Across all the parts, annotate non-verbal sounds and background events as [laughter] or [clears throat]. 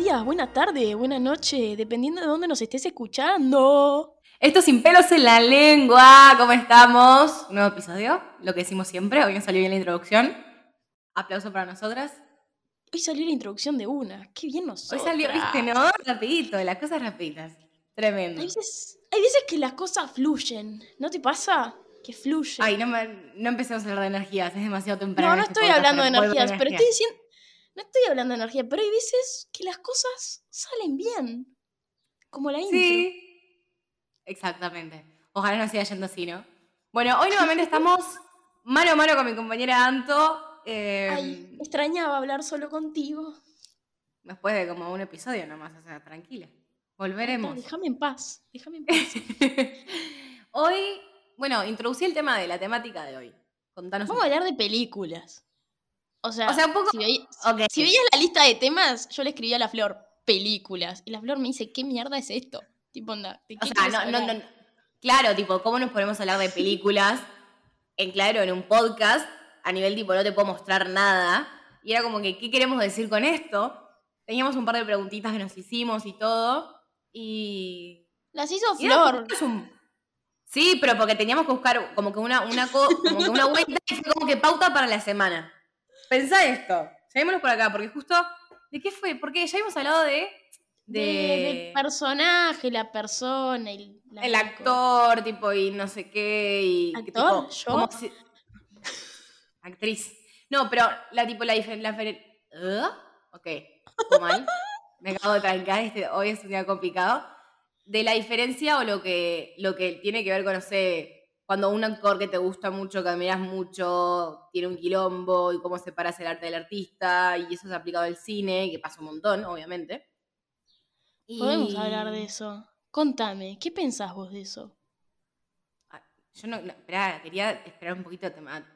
días, buena tarde, buena noche, dependiendo de dónde nos estés escuchando. Esto sin pelos en la lengua, ¿cómo estamos? Un nuevo episodio, lo que decimos siempre, hoy nos salió bien la introducción. Aplauso para nosotras. Hoy salió la introducción de una, qué bien nosotros. Hoy salió, viste, ¿no? Rapidito, las cosas rapiditas. Tremendo. Hay veces, hay veces que las cosas fluyen, ¿no te pasa? Que fluyen. Ay, no, me- no empecemos a hablar de energías, es demasiado temprano. no, no este estoy hablando de energías, pero estoy diciendo... No estoy hablando de energía, pero hay veces que las cosas salen bien. Como la intro. Sí, exactamente. Ojalá no siga yendo así, ¿no? Bueno, hoy nuevamente estamos mano a mano con mi compañera Anto. eh, Ay, extrañaba hablar solo contigo. después de como un episodio nomás, o sea, tranquila. Volveremos. Déjame en paz, déjame en paz. [laughs] hoy, bueno, introducí el tema de la temática de hoy. Contanos Vamos a hablar de películas. O sea, O sea, un poco- si, veías la lista de temas, yo le escribí a la Flor películas. Y la Flor me dice, ¿qué mierda es esto? Tipo, onda, ¿de O qué sea, querés no, no, hablar? no, Claro, tipo, ¿cómo nos podemos hablar de películas? En claro, en un podcast, a nivel tipo, no te puedo mostrar nada. Y era como que, ¿qué queremos decir con esto? Teníamos un par de preguntitas que nos hicimos y todo. Y. Las hizo y Flor. es un- Sí, pero porque teníamos que buscar como que una, una, co- como que una vuelta y fue como que pauta para la semana. Pensá esto. Llevémonos por acá, porque justo. ¿De qué fue? Porque ya habíamos hablado de. De, personaje, la persona, el, la el actor, tipo, y no sé qué, y... ¿Actor? tipo, ¿Yo? si- [laughs] Actriz. No, pero la tipo, la diferencia... Ok, fue mal. [laughs] Me acabo de trancar, este, hoy es un día complicado. De la diferencia o lo que, lo que tiene que ver con, no sé, cuando un actor que te gusta mucho, que admiras mucho, tiene un quilombo y cómo separas el arte del artista, y eso se ha aplicado al cine, que pasa un montón, obviamente. Podemos Y- hablar de eso. Contame, ¿qué pensás vos de eso? Ah, Yo no, no, esperá, quería esperar un poquito a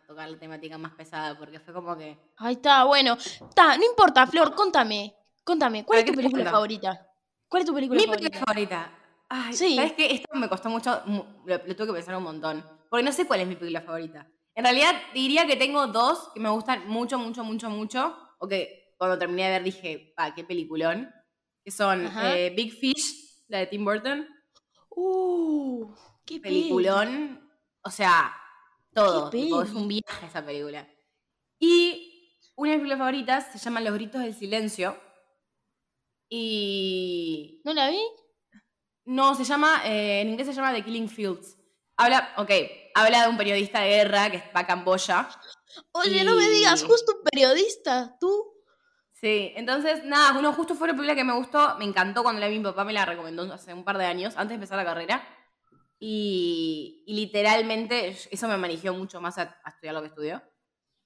tocar la temática más pesada, porque fue como que. Ahí está, bueno. Está, no importa, Flor, contame. Contame, ¿cuál ¿Para es tu película favorita? ¿Cuál es tu película Mi favorita? película favorita. Ay, Sí. ¿sabes qué? Esto me costó mucho, mu- lo, lo tuve que pensar un montón. Porque no sé cuál es mi película favorita. En realidad, diría que tengo dos que me gustan mucho, mucho, mucho, mucho. O que cuando terminé de ver dije, pa, qué peliculón. Que son eh, Big Fish, la de Tim Burton. Uh, qué peli. peliculón. O sea, todo. Qué tipo, es un viaje esa película. Y una de mis películas favoritas se llama Los Gritos del Silencio. Y. ¿No la vi? No, se llama. eh, en inglés se llama The Killing Fields. Habla, ok, habla de un periodista de guerra que va a Camboya. Oye, no me digas, justo un periodista, tú. Sí, entonces, nada, bueno, justo fue una película que me gustó, me encantó cuando la vi, mi papá me la recomendó hace un par de años, antes de empezar la carrera. Y, y literalmente eso me manejó mucho más a, a estudiar lo que estudió.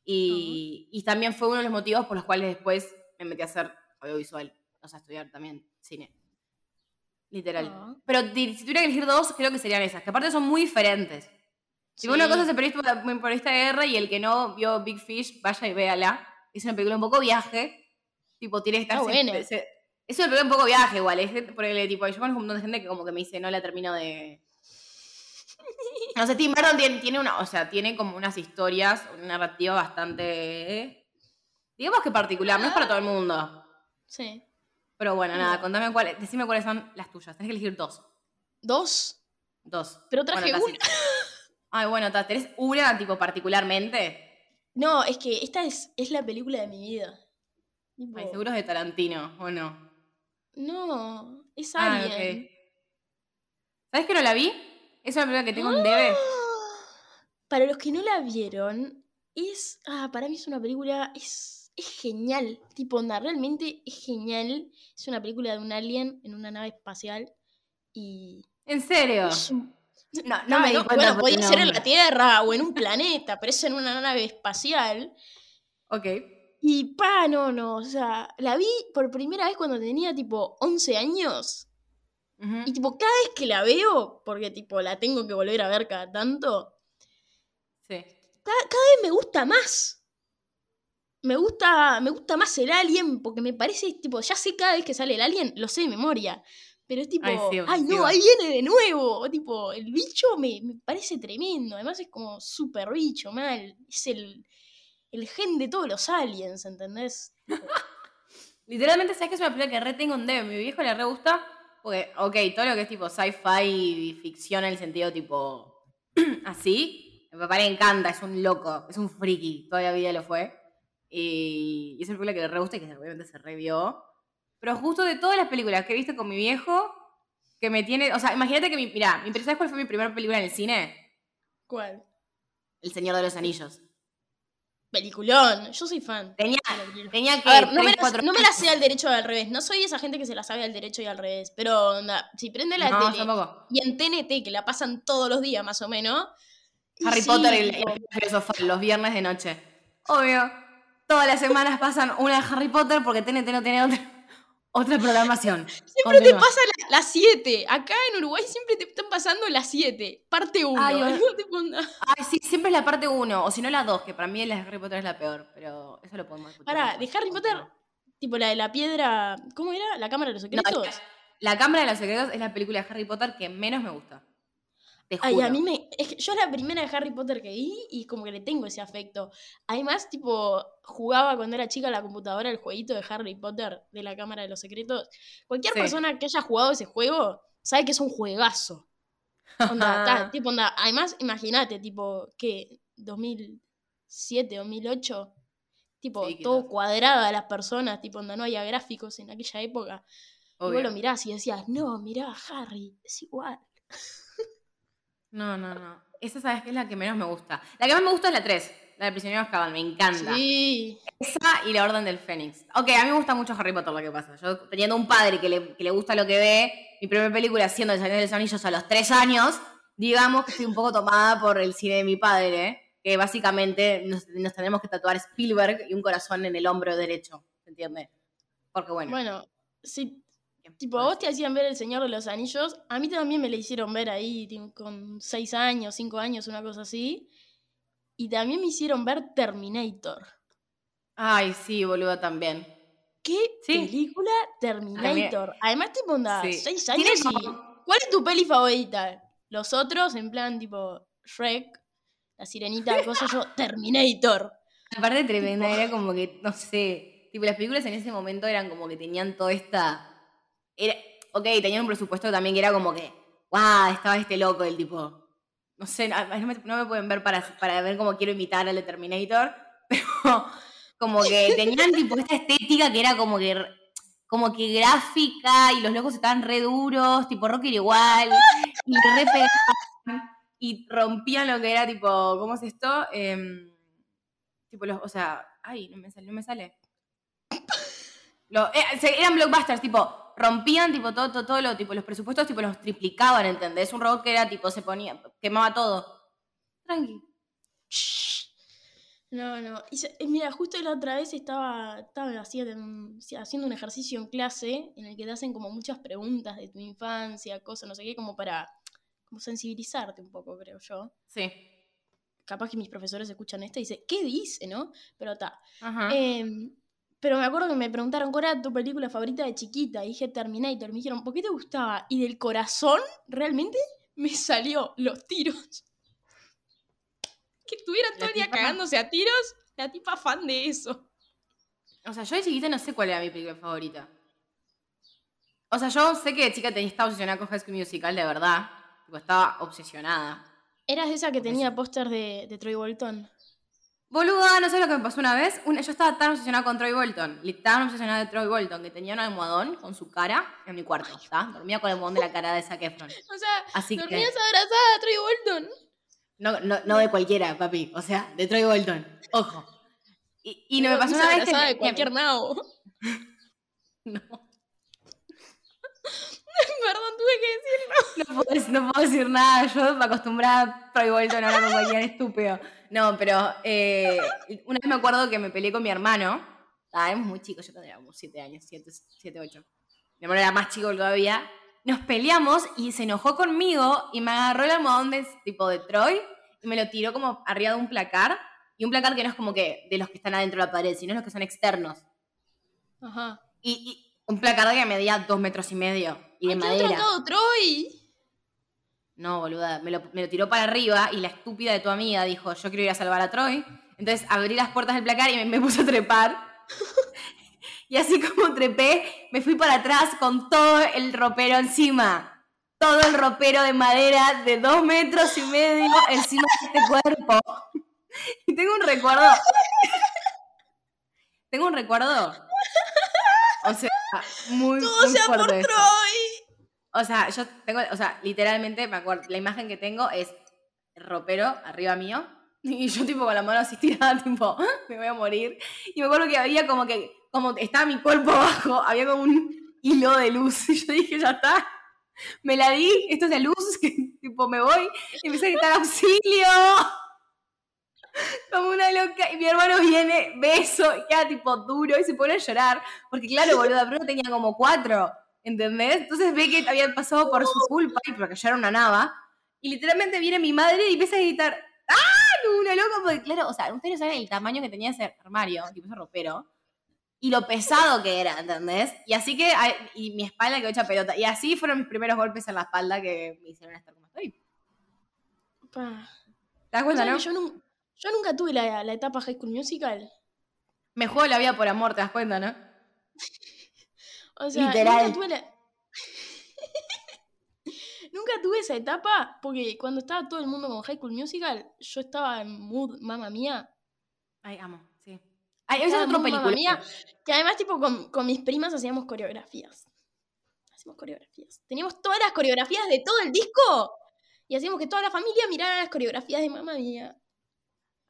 Y, y también fue uno de los motivos por los cuales después me metí a hacer audiovisual, o sea, a estudiar también cine. Literal. Ah. Pero si tuviera que elegir dos, creo que serían esas, que aparte son muy diferentes. Si una Sí. cosa es el periodista, el periodista de guerra y el que no vio Big Fish, vaya y véala. Es una película un poco viaje. Tipo, tiene que estar. Está se- es una película un poco viaje igual. Es gente- porque tipo, yo conozco un montón de gente que como que me dice, no la termino de. [laughs] No sé, Tim Burton tiene, tiene una. O sea, tiene como unas historias, una narrativa bastante. Digamos que particular, no es para todo el mundo. Sí. Pero bueno, nada, contame cuáles, decime cuáles son las tuyas. Tenés que elegir dos. ¿Dos? Dos. Pero traje Bueno, una. [laughs] Ay, bueno, ¿tenés una tipo particularmente? No, es que esta es, es la película de mi vida. Tipo, Ay, seguro es de Tarantino, ¿o no? No, es Ah, Alien. ok. ¿Sabes que no la vi? Es una película que tengo en debe. [gasps] Para los que no la vieron, es. Ah, para mí es una película. Es, es genial. Tipo, onda, realmente es genial. Es una película de un alien en una nave espacial. Y. ¿En serio? es un- No, no me di no, cuenta Bueno, podía ser en la. Tierra o en un planeta, pero es en una nave espacial. Ok. Y pa, no, no. O sea, la vi por primera vez cuando tenía tipo 11 años. Y tipo, cada vez que la veo, porque tipo la tengo que volver a ver cada tanto, Sí. cada, cada vez me gusta más. Me gusta, me gusta más el alien, porque me parece, tipo, ya sé cada vez que sale el alien, lo sé de memoria. Pero es tipo, Ay, ay, sí, no, ahí viene de nuevo. Tipo, el bicho me, me parece tremendo. Además es como súper bicho, mal. Es el, el gen de todos los aliens, ¿entendés? [laughs] Literalmente, ¿sabes que es una película que re tengo un debe? Mi viejo le re gusta. Porque, ok, todo lo que es tipo sci-fi y ficción en el sentido tipo [clears throat] así, a mi papá le encanta, es un loco, es un friki, toda la vida lo fue. Y, y es una película que le re gusta y que obviamente se revió. Pero justo de todas las películas que he visto con mi viejo, que me tiene. O sea, imagínate que mi. Mirá, ¿sabes cuál fue mi primera película en el cine? ¿Cuál? El Señor de los Anillos. Peliculón, yo soy fan. Tenía, tenía que. A ver, no, me la, no me la sé al derecho y al revés. No soy esa gente que se la sabe al derecho y al revés. Pero onda, si prende la No, tele y en TNT, que la pasan todos los días más o menos. Harry sí, Potter y el, el filosofal, los viernes de noche. Obvio. Todas las semanas pasan una de Harry Potter porque TNT no tiene otra, otra programación. Siempre te pasa las 7. Acá en Uruguay siempre te están pasando las 7. Parte 1. Ay. [laughs] Ay, sí, siempre es la parte 1, o si no la 2, que para mí la de Harry Potter es la peor, pero eso lo podemos discutir. Pará, de Harry Potter, tipo la de la piedra. ¿Cómo era? ¿La cámara de los No, secretos? la Cámara de los Secretos es la película de Harry Potter que menos me gusta. Te juro. Ay, a mí me. Es que yo la primera de Harry Potter que vi y como que le tengo ese afecto. Además, tipo, jugaba cuando era chica a la computadora el jueguito de Harry Potter de la Cámara de los Secretos. Cualquier Sí. persona que haya jugado ese juego sabe que es un juegazo. Onda, ta, [laughs] tipo, onda. Además, imagínate, tipo, que 2007, 2008, tipo, Sí, todo quizás. cuadrada las personas, tipo, onda, no había gráficos en aquella época. Y Obvio. vos lo mirás y decías, no, mirá, Harry, es igual. [laughs] No, no, no. Esa, ¿sabes qué es la que menos me gusta? La que más me gusta es la 3, la de Prisionero de Azkaban, me encanta. Sí. Esa y la Orden del Fénix. Ok, a mí me gusta mucho Harry Potter lo que pasa. Yo teniendo un padre que le, que le gusta lo que ve, mi primera película siendo El Señor de los Anillos a los 3 años, digamos que estoy un poco tomada por el cine de mi padre, que básicamente nos, nos tenemos que tatuar Spielberg y un corazón en el hombro derecho, ¿se entiende? Porque bueno. Bueno, sí, ¿qué tipo, a vos te hacían ver El Señor de los Anillos. A mí también me la hicieron ver ahí con 6 años, 5 años, una cosa así. Y también me hicieron ver Terminator. Ay, sí, boludo, también. ¿Qué Sí. película Terminator? Además, tipo, onda, Sí. 6 Tiene años y... como- ¿Cuál es tu peli favorita? Los otros, en plan, tipo, Shrek, La Sirenita, [laughs] cosa yo, Terminator. Aparte tremenda, era como que, no sé, tipo las películas en ese momento eran como que tenían toda esta... Era, ok, tenían un presupuesto también que era como que, wow, estaba este loco, el tipo... No sé, no me, no me pueden ver para, para ver cómo quiero imitar al Terminator, [laughs] pero como que tenían tipo esta estética que era como que como que gráfica y los locos estaban re duros, tipo Rocker igual, y re pegaban, y rompían lo que era tipo, ¿cómo es esto? Em, tipo los, o sea, ay, no me sale, no me sale. Eh, eran blockbusters, tipo, rompían tipo todo, todo, todo lo, tipo, los presupuestos tipo los triplicaban, ¿entendés? Un robot que era tipo, se ponía, quemaba todo. Tranqui. No, no. Y eh, mira, justo la otra vez estaba, estaba haciendo un, haciendo un ejercicio en clase en el que te hacen como muchas preguntas de tu infancia, cosas, no sé qué, como para como sensibilizarte un poco, creo yo. Sí. Capaz que mis profesores escuchan esto y dicen, ¿qué dice, no? Pero está. Ajá. Pero me acuerdo que me preguntaron cuál era tu película favorita de chiquita. Y dije Terminator. Me dijeron, ¿por qué te gustaba? Y del corazón, realmente, me salió los tiros. Que estuvieran La todo el día cagándose a tiros. La tipa fan de eso. O sea, yo de chiquita no sé cuál era mi película favorita. O sea, yo sé que de chica tenía, estaba obsesionada con High School Musical, de verdad. Tipo, estaba obsesionada. Eras esa que tenía póster de, de Troy Bolton. Boluda, no sé lo que me pasó una vez. Una- yo estaba tan obsesionada con Troy Bolton. Tan obsesionada de Troy Bolton que tenía un almohadón con su cara en mi cuarto. ¿está? Dormía con el almohadón de la cara de Zac Efron. [laughs] O sea, Así que. dormías abrazada a Troy Bolton. No, no, no de cualquiera, papi. O sea, de Troy Bolton. Ojo. Y, y no me pasó una vez que. de que- cualquier nao. [laughs] no, [laughs] Perdón, tuve que decirlo. no puedo, no puedo decir nada. Yo me acostumbraba a Troy Bolton ahora con cualquier estúpido. No, pero eh, una vez me acuerdo que me peleé con mi hermano. Éramos muy chicos, yo tendría como 7 años, 7, 7, 8. Mi hermano era más chico todavía. Nos peleamos y se enojó conmigo y me agarró el almohadón de, tipo de Troy y me lo tiró como arriba de un placar. Y un placar que no es como que de los que están adentro de la pared, sino los que son externos. Ajá. Y, y un placar que medía dos metros y medio y de madera. Troy. No, boluda, me lo, me lo tiró para arriba y la estúpida de tu amiga dijo, yo quiero ir a salvar a Troy. Entonces abrí las puertas del placar y me, me puse a trepar. [laughs] Y así como trepé, me fui para atrás con todo el ropero encima. Todo el ropero de madera de dos metros y medio encima de este cuerpo. [laughs] Y tengo un recuerdo. Tengo un recuerdo. O sea, muy, Todo muy sea por fuerte. Troy. O sea, yo tengo, o sea, literalmente me acuerdo, la imagen que tengo es ropero arriba mío y yo tipo con la mano así tirada, [laughs] tipo, "Ah, me voy a morir. Y me acuerdo que había como que, como estaba mi cuerpo [laughs] abajo, había como un hilo de luz y yo dije, ya está, me la di, esto es de luz, [laughs] que tipo me voy y empecé a gritar auxilio. Como una loca, y mi hermano viene, beso, y queda tipo duro y se pone a llorar. Porque claro, boluda, Bruno tenía como cuatro, ¿entendés? Entonces ve que había pasado por su culpa y porque yo era una nava. Y literalmente viene mi madre y empieza a gritar, ¡ah! Como una loca, porque claro, o sea, ustedes no saben el tamaño que tenía ese armario, tipo ese ropero. Y lo pesado que era, ¿entendés? Y así que, y mi espalda quedó hecha pelota. Y así fueron mis primeros golpes en la espalda que me hicieron estar como estoy. Pa. ¿Te das cuenta, no? yo nunca tuve la, la etapa High School Musical. Me juego la vida por amor, ¿te das cuenta, no? [laughs] O sea, Literal. nunca tuve la... [laughs] nunca tuve esa etapa porque cuando estaba todo el mundo con High School Musical, yo estaba en mood mamá mía. Ay, amo, sí. Ay, esa es otra película. Mía, que además tipo con, con mis primas hacíamos coreografías. Hacíamos coreografías. Teníamos todas las coreografías de todo el disco y hacíamos que toda la familia mirara las coreografías de mamá mía.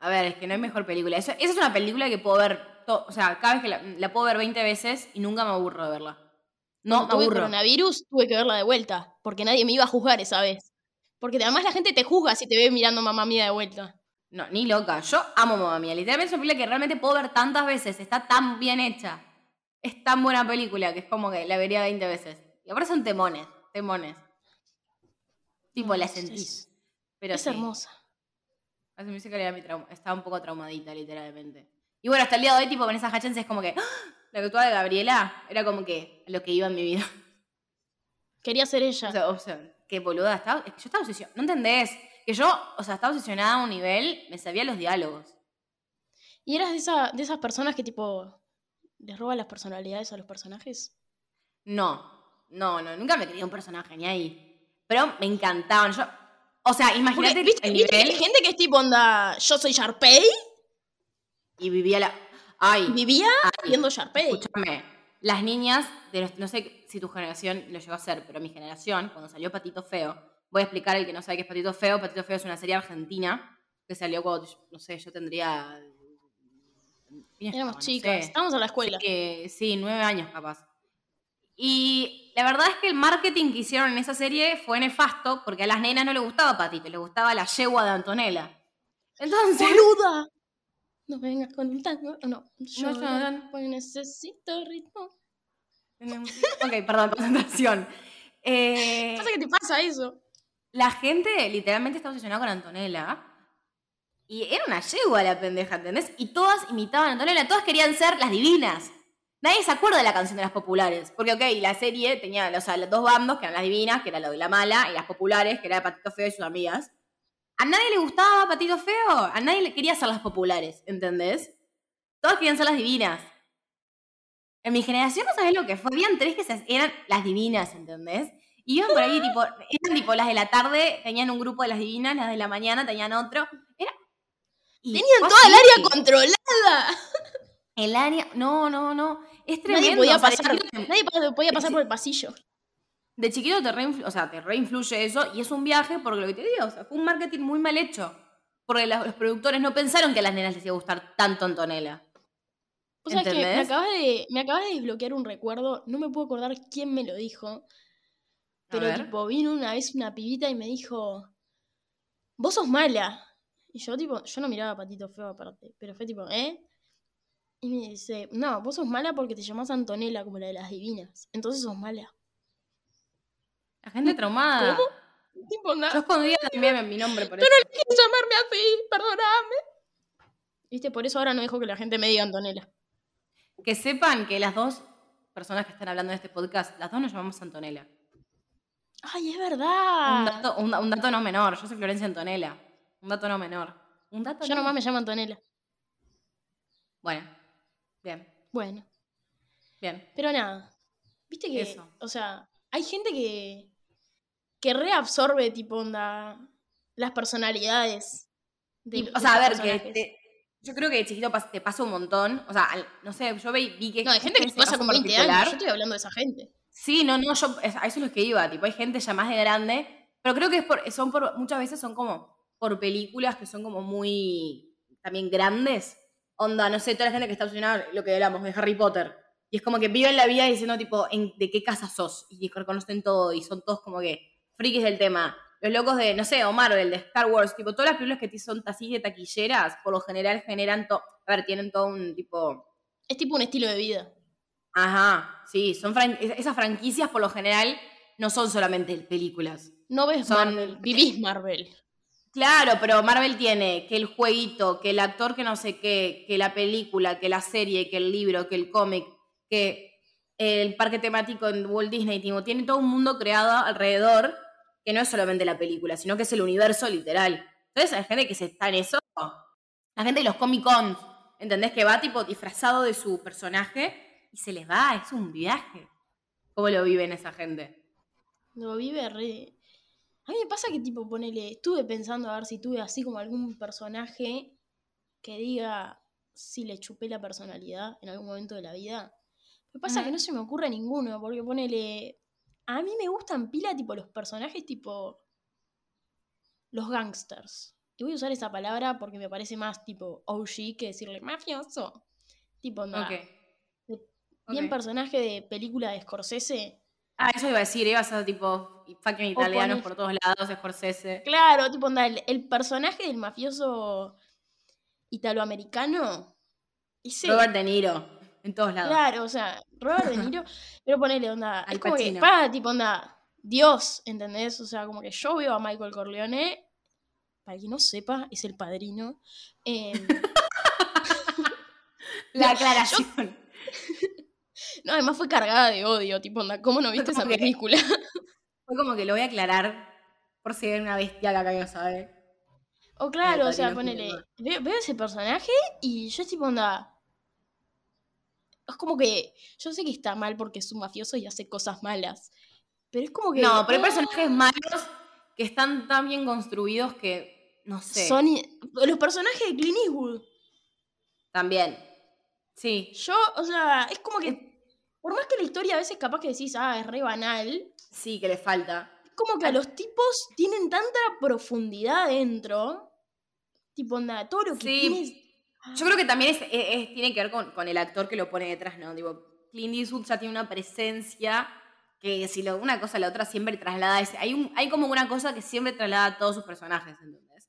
A ver, es que no hay mejor película. Eso- esa es una película que puedo ver, to- o sea, cada vez que la, la puedo ver 20 veces y nunca me aburro de verla. No, me Cuando tuve aburro. coronavirus, tuve que verla de vuelta, porque nadie me iba a juzgar esa vez. Porque además la gente te juzga si te ve mirando mamá mía de vuelta. No, ni loca. Yo amo Mamma Mía. Literalmente es una película que realmente puedo ver tantas veces. Está tan bien hecha. Es tan buena película que es como que la vería 20 veces. Y ahora son temones, temones. Tipo, No, la sentís. es- Pero es sí. hermosa. Hace Musical era mi trauma. Estaba un poco traumadita, literalmente. Y bueno, hasta el día de hoy, tipo, Vanessa Hutchins es como que. ¡ah! La que actuaba de Gabriela era como que lo que iba en mi vida. Quería ser ella. O sea, o sea, qué boluda estaba. Es que yo estaba obsesionada. ¿No entendés? Que yo, o sea, estaba obsesionada a un nivel, me sabía los diálogos. ¿Y eras de, esa, de esas personas que tipo les roban las personalidades a los personajes? No, no, no, nunca me creía un personaje ni ahí. Pero me encantaban. Yo, o sea, imagínate ¿viste, el viste que nivel hay gente que es tipo onda, yo soy Sharpay y vivía la. Ay, vivía ay, viendo Sharpay. escúchame. Las niñas, de los- no sé si tu generación lo llegó a hacer, pero mi generación, cuando salió Patito Feo, voy a explicar el que no sabe qué es Patito Feo. Patito Feo es una serie argentina que salió cuando, no sé, yo tendría. ¿quién Éramos? No chicas, sé. estábamos en la escuela. Sí, sí, nueve años capaz. Y la verdad es que el marketing que hicieron en esa serie fue nefasto porque a las nenas no les gustaba Patito, les gustaba la yegua de Antonella. Entonces, ¡Boluda! No vengas con un tango. No, yo No, yo no. pues necesito ritmo. [laughs] ok, perdón, [laughs] concentración. Eh, Pasa que te pasa eso. la gente literalmente está obsesionada con Antonella. Y era una yegua la pendeja, ¿entendés? Y todas imitaban a Antonella, todas querían ser las divinas. Nadie se acuerda de la canción de las populares. Porque, ok, la serie tenía o sea, los dos bandos, que eran las divinas, que era lo de la mala, y las populares, que era Patito Feo y sus amigas. A nadie le gustaba Patito Feo, a nadie le quería ser las populares, ¿entendés? Todas querían ser las divinas. En mi generación no sabés lo que fue. Habían tres que se- eran las divinas, ¿entendés? Y iban por ahí, [laughs] tipo, eran tipo las de la tarde, tenían un grupo de las divinas, las de la mañana tenían otro. Era. y Tenían toda el área controlada. El área. No, no, no. Es tremendo. Nadie podía o sea, de pasar, nadie podía pasar por el pasillo. De chiquito te reinfluye, o sea, te reinfluye eso y es un viaje porque lo que te digo, o sea, fue un marketing muy mal hecho. Porque los productores no pensaron que a las nenas les iba a gustar tanto Antonella. O sea, que me acabas, de, me acabas de desbloquear un recuerdo. No me puedo acordar quién me lo dijo. Pero tipo, vino una vez una pibita y me dijo, vos sos mala. Y yo tipo, yo no miraba a Patito Feo aparte, pero fue tipo, ¿eh? Y me dice, no, vos sos mala porque te llamás Antonella como la de las divinas. Entonces sos mala. La gente traumada. ¿Cómo? Tipo, nada. Yo escondía también mi nombre por Yo eso. no quiero llamarme así, perdoname. Viste, por eso ahora no dejo que la gente me diga Antonella. Que sepan que las dos personas que están hablando de este podcast, las dos nos llamamos Antonella. Ay, es Un, verdad. dato, un, un dato no menor. Yo soy Florencia Antonella. Un dato no menor. Un dato Yo no- nomás me llamo Antonella. Bueno, bien. Bueno. Bien. Pero nada. Viste que, Eso. o sea, hay gente que, que reabsorbe, tipo, onda, las personalidades. de- Y, o sea, a ver, que te- yo creo que de chiquito te pasa un montón. O sea, al- no sé, yo vi, vi que. No, hay gente que le pasa con 20 particular- años. Yo estoy hablando de esa gente. Sí, no, no, yo a eso es lo que iba, tipo, hay gente ya más de grande, pero creo que es por, son por, muchas veces son como por películas que son como muy, también grandes, onda, no sé, toda la gente que está obsesionada, lo que hablamos, de Harry Potter, y es como que viven la vida diciendo, tipo, en, de qué casa sos, y reconocen todo, y son todos como que frikis del tema. Los locos de, no sé, o Marvel, de Star Wars, tipo, todas las películas que son así de taquilleras, por lo general generan todo, a ver, tienen todo un tipo... Es tipo un estilo de vida. Ajá, sí, son fran- es- esas franquicias por lo general no son solamente películas. No ves Son- Marvel, vivís Marvel. Claro, pero Marvel tiene que el jueguito, que el actor que no sé qué, que la película, que la serie, que el libro, que el cómic, que el parque temático en Walt Disney, tipo, tiene todo un mundo creado alrededor que no es solamente la película, sino que es el universo literal. Entonces hay gente que se está en eso. La gente de los Comic Con, ¿entendés? Que va tipo disfrazado de su personaje y se les va, es un viaje. ¿Cómo lo viven esa gente? Lo vive re. A mí me pasa que, tipo, ponele. Estuve pensando a ver si tuve así como algún personaje que diga si le chupé la personalidad en algún momento de la vida. Me pasa que no se me ocurre ninguno, porque ponele. A mí me gustan pila, tipo, los personajes, tipo. Los gangsters. Y voy a usar esa palabra porque me parece más, tipo, OG que decirle mafioso. Tipo. Ok. Bien personaje de película de Scorsese. Ah, eso iba a decir, iba a ser tipo fucking italianos por todos lados, Scorsese. Claro, tipo, onda, el, el personaje del mafioso italoamericano. Ese, Robert De Niro, en todos lados. claro, o sea, Robert De Niro. pero ponele, onda, Al es como que, Pacino. pa, tipo, onda, Dios, ¿entendés? O sea, como que yo veo a Michael Corleone, para quien no sepa, es el padrino. em, [laughs] La aclaración. [laughs] no, además fue cargada de odio, tipo, onda, ¿cómo no viste esa que- película? [laughs] Fue como que lo voy a aclarar por si hay una bestia que acá no sabe. O claro, o sea, ponele, veo, veo ese personaje y yo es tipo onda. Es como que yo sé que está mal porque es un mafioso y hace cosas malas. Pero es como que. No, pero hay ah, personajes malos que están tan bien construidos que, no sé, Son los personajes de Clint Eastwood. también. Sí, Yo, o sea, es como que. Por más que la historia a veces capaz que decís, ah, es re banal. sí que le falta. Es como que a los tipos tienen tanta profundidad dentro. Tipo, onda, todo lo que Sí. tienes. Yo creo que también es, es- es- tiene que ver con, con el actor que lo pone detrás, ¿no? Digo, Clint Eastwood ya tiene una presencia que si lo, una cosa a la otra siempre traslada ese. Hay, un, hay como una cosa que siempre traslada a todos sus personajes, ¿entendés?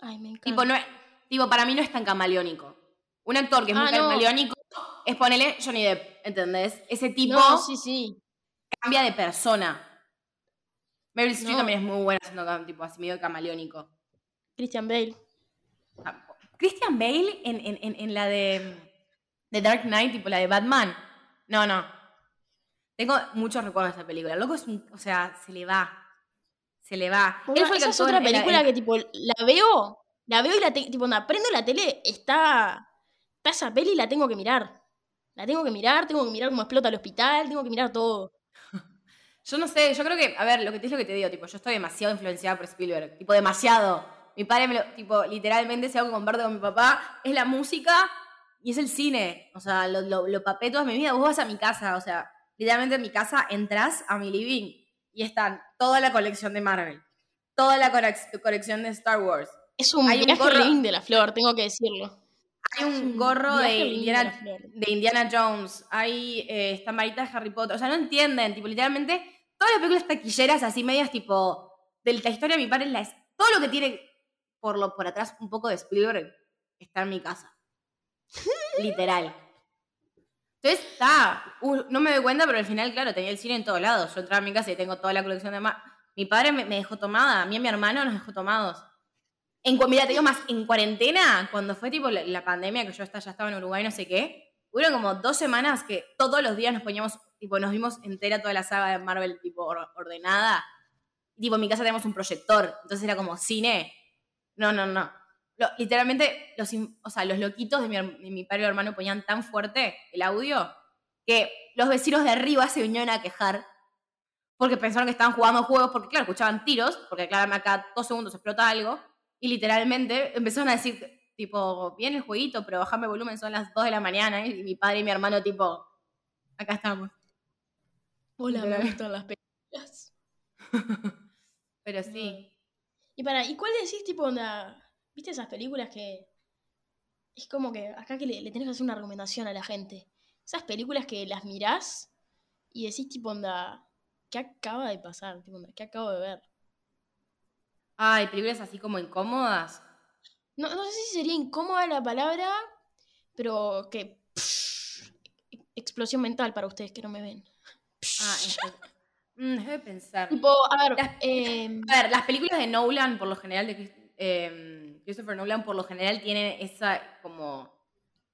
Ay, me encanta. Tipo, no es- tipo, para mí no es tan camaleónico. Un actor que es muy Ah, no. camaleónico es ponerle Johnny Depp, ¿entendés? Ese tipo No, sí, sí. cambia de persona. Meryl Streep también es muy buena cam- tipo así medio camaleónico. Christian Bale. Christian Bale en, en- en- en la de, de Dark Knight, tipo la de Batman. No, no. Tengo muchos recuerdos de esa película. El loco es un. O sea, se le va. Se le va. Bueno, esa es otra la- película que tipo la veo, la veo y la te- tipo, onda, prendo la tele, está, está esa peli y la tengo que mirar. La tengo que mirar, tengo que mirar cómo explota el hospital, tengo que mirar todo. [laughs] Yo no sé, yo creo que, a ver, lo que te es lo que te digo, tipo, yo estoy demasiado influenciada por Spielberg, tipo, demasiado. Mi padre me lo, tipo, literalmente, si algo que comparto con mi papá, es la música y es el cine. O sea, lo, lo, lo papé toda mi vida. Vos vas a mi casa, o sea, literalmente en mi casa entras a mi living y están toda la colección de Marvel, toda la colección de Star Wars. Es un Hay un gorro- de la flor, tengo que decirlo. Hay un gorro de Indiana, de Indiana Jones, hay eh, estamaritas de Harry Potter. O sea, no entienden, tipo, literalmente, todas las películas taquilleras así medias, tipo, de la historia de mi padre, la es- todo lo que tiene por, lo, por atrás un poco de Spielberg está en mi casa. Literal. Entonces, está, no me doy cuenta, pero al final, claro, tenía el cine en todos lados. Yo entraba a mi casa y tengo toda la colección de... ma- Mi padre me, me dejó tomada, a mí y a mi hermano nos dejó tomados. En, mira, te digo más, en cuarentena, cuando fue tipo la, la pandemia, que yo hasta, ya estaba en Uruguay, no sé qué, hubo como dos semanas que todos los días nos poníamos, tipo, nos vimos entera toda la saga de Marvel, tipo, or- ordenada. Tipo, en mi casa tenemos un proyector, entonces era como cine. No, no, no. Lo- literalmente, los, o sea, los loquitos de mi, de mi padre y hermano ponían tan fuerte el audio que los vecinos de arriba se vinieron a quejar porque pensaron que estaban jugando juegos, porque claro, escuchaban tiros, porque claro, acá dos segundos explota algo, y literalmente empezaron a decir, tipo, viene el jueguito, pero bajame el volumen, son las 2 de la mañana, y mi padre y mi hermano, tipo, acá estamos. Hola, me gustan las películas. [laughs] pero sí. Y para, ¿y cuál decís, tipo, onda, viste esas películas que es como que acá que le, le tenés que hacer una recomendación a la gente? Esas películas que las mirás y decís, tipo, onda, ¿qué acaba de pasar? Tipo, onda, ¿qué acabo de ver? Ay, películas así como incómodas. No, no sé si sería incómoda la palabra, pero que. explosión mental para ustedes que no me ven. Ah, mm, déjame pensar. Tipo, a ver, Las- em, A ver, las películas de Nolan, por lo general, de eh, Christopher Nolan, por lo general, tienen esa como.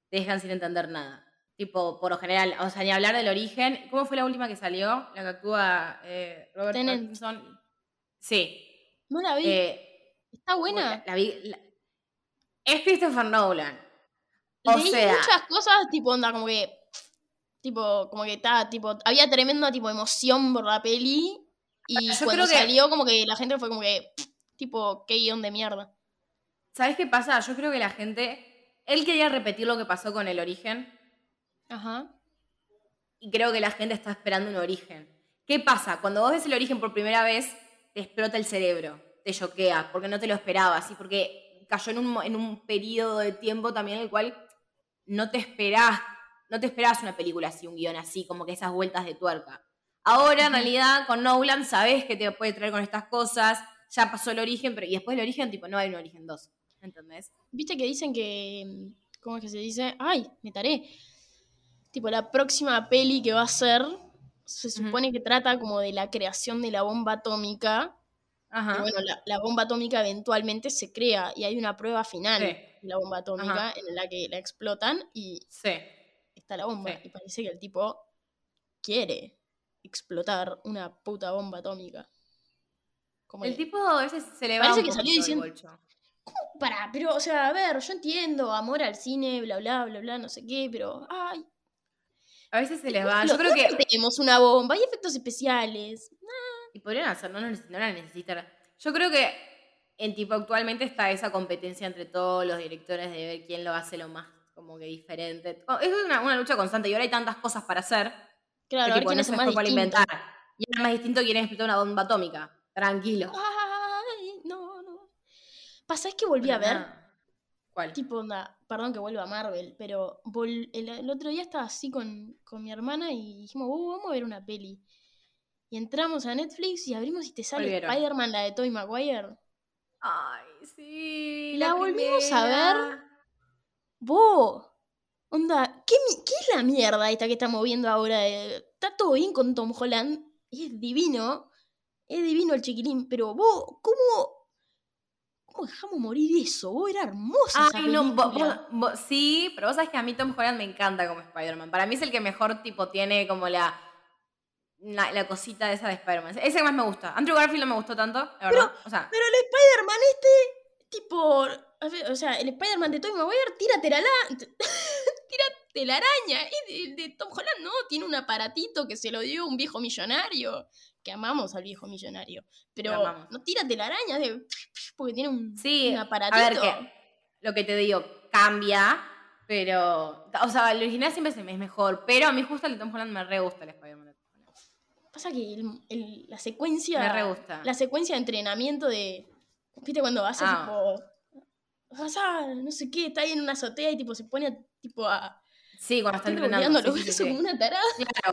te dejan sin entender nada. Tipo, por lo general, o sea, ni hablar del origen. ¿Cómo fue la última que salió? La que actúa eh, Robert. Pattinson. Sí. no la vi. eh, Está buena. la- la vi- la- Es Christopher Nolan. O Leí sea, muchas cosas, tipo, onda, como que. Tipo, como que está, tipo, había tremenda tipo emoción por la peli. Y Yo cuando creo que- salió, como que la gente fue como que. Tipo, qué guion de mierda. ¿sabes qué pasa? Yo creo que la gente. Él quería repetir lo que pasó con el origen. Ajá. Y creo que la gente está esperando un origen. ¿Qué pasa? Cuando vos ves el origen por primera vez, te explota el cerebro, te choquea, porque no te lo esperabas y porque cayó en un, en un periodo de tiempo también en el cual no te esperás, no te esperabas una película así, un guion así, como que esas vueltas de tuerca. Ahora, en realidad, con Nolan sabes que te puede traer con estas cosas, ya pasó el origen, pero y después del origen, tipo, no hay un origen 2. ¿Entendés? Viste que dicen que. ¿Cómo es que se dice? ¡Ay! Me taré. Tipo, la próxima peli que va a ser. Se supone que trata como de la creación de la bomba atómica. Ajá. Y bueno, la, la bomba atómica eventualmente se crea y hay una prueba final Sí. de la bomba atómica en la que la explotan y Sí. Está la bomba. Sí. Y parece que el tipo quiere explotar una puta bomba atómica. Como El que- tipo a veces se le va Parece un que salió diciendo- bolcho. Pará, pero, o sea, a ver, yo entiendo, amor al cine, bla, bla, bla, bla, no sé qué, pero, ay, A veces se les va. Yo creo no que. tenemos una bomba, hay efectos especiales. Y podrían hacerlo, no, neces- no la necesitan. Yo creo que en tipo actualmente está esa competencia entre todos los directores de ver quién lo hace lo más como que diferente. Oh, Es una, una lucha constante y ahora hay tantas cosas para hacer Claro, que ver tipo, no es se más por inventar. Y es más distinto quién explotar una bomba atómica. Tranquilo. Ay, no, no. Pasa, es que volví a ver. ¿Cuál? tipo, onda, perdón que vuelva a Marvel, pero el, el otro día estaba así con, con mi hermana y dijimos, "Uh, vamos a ver una peli. Y entramos a Netflix y abrimos y te sale? Spider-Man, la de Tobey Maguire. Ay, sí. La volvimos a primera. Vos, onda, ¿qué, qué es la mierda esta que estamos viendo ahora? de- Está todo bien con Tom Holland, es divino, es divino el chiquilín, pero vos, ¿cómo, cómo dejamos morir eso? Vos era Ay, no, vos- vos- sí, pero vos sabés que a mí Tom Holland me encanta como Spider-Man. Para mí es el que mejor tipo tiene como la, la, la cosita esa de Spider-Man. Ese que más me gusta. Andrew Garfield no me gustó tanto, la verdad. o sea, Pero el Spider-Man este, tipo, ver, o sea, el Spider-Man de Tobey Maguire, tírate la, [laughs] tírate la araña. Y el de Tom Holland no, tiene un aparatito que se lo dio un viejo millonario. Que amamos al viejo millonario. Pero no tírate la araña de, porque tiene un, sí, un a aparatito. ver que lo que te digo, cambia, pero, o sea, el original siempre es mejor, pero a mí justo el de Tom Holland me re gusta el Spider-Man. de Tom Holland. Pasa que el- el- la secuencia. Me re gusta. La secuencia de entrenamiento de. ¿Viste cuando vas a Ah. tipo. Vas a no sé qué, está ahí en una azotea y tipo se pone a, tipo a. Sí, cuando está entrenando. sí, los sí, sí, brazos como una tarada.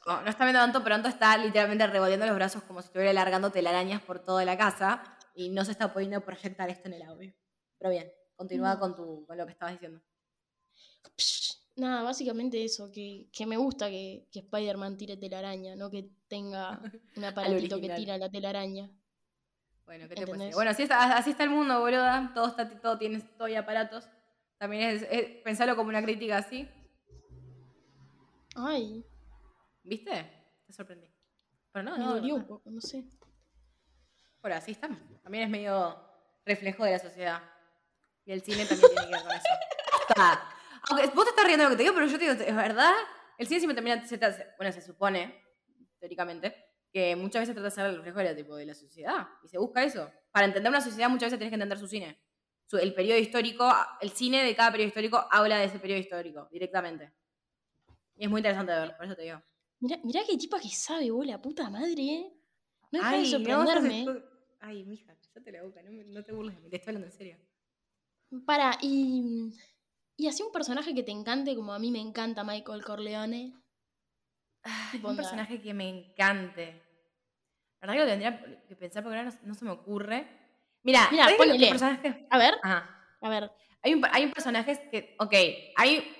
Claro, no está viendo tanto, pronto está literalmente revolviendo los brazos como si estuviera largando telarañas por toda la casa y no se está pudiendo proyectar esto en el audio. Pero bien, continúa Mm. con, tu, con lo que estabas diciendo. Psh, Nada, básicamente eso, que, que me gusta que, que Spider-Man tire telaraña, no que tenga un [laughs] aparatito que tira la telaraña. Bueno, ¿qué te decir? Bueno, así está, así está el mundo, boluda. Todo, está, todo tiene todo hay aparatos. También es, es- pensarlo como una crítica así. Ay, ¿Viste? Te sorprendí. Pero no, me no. dolió un no. poco, no sé. Bueno, así estamos. También es medio reflejo de la sociedad. Y el cine también tiene que ver con eso. Está. Aunque vos te estás riendo de lo que te digo, pero yo te digo, es verdad. el cine siempre termina, bueno, se supone, teóricamente, que muchas veces trata de ser el reflejo tipo, de la sociedad. Y se busca eso. Para entender una sociedad muchas veces tienes que entender su cine. Su- el periodo histórico, el cine de cada periodo histórico habla de ese periodo histórico, directamente. Y es muy interesante de ver, por eso te digo. Mirá, mirá qué tipa que sabe, vos, la puta madre, ¿eh? No deja de sorprenderme. Ay, mija, cállate la boca, no, me- no te burles de mí, te estoy hablando en serio. Para, y. Y así un personaje que te encante, como a mí me encanta Michael Corleone. Ay, Tipo un personaje que me encante. La verdad que lo tendría que pensar porque ahora no, no se me ocurre. Mira, Mira, ¿sabés que los ponele. personajes? A ver, Ajá. a ver. Hay un, hay un personaje que. Ok, hay.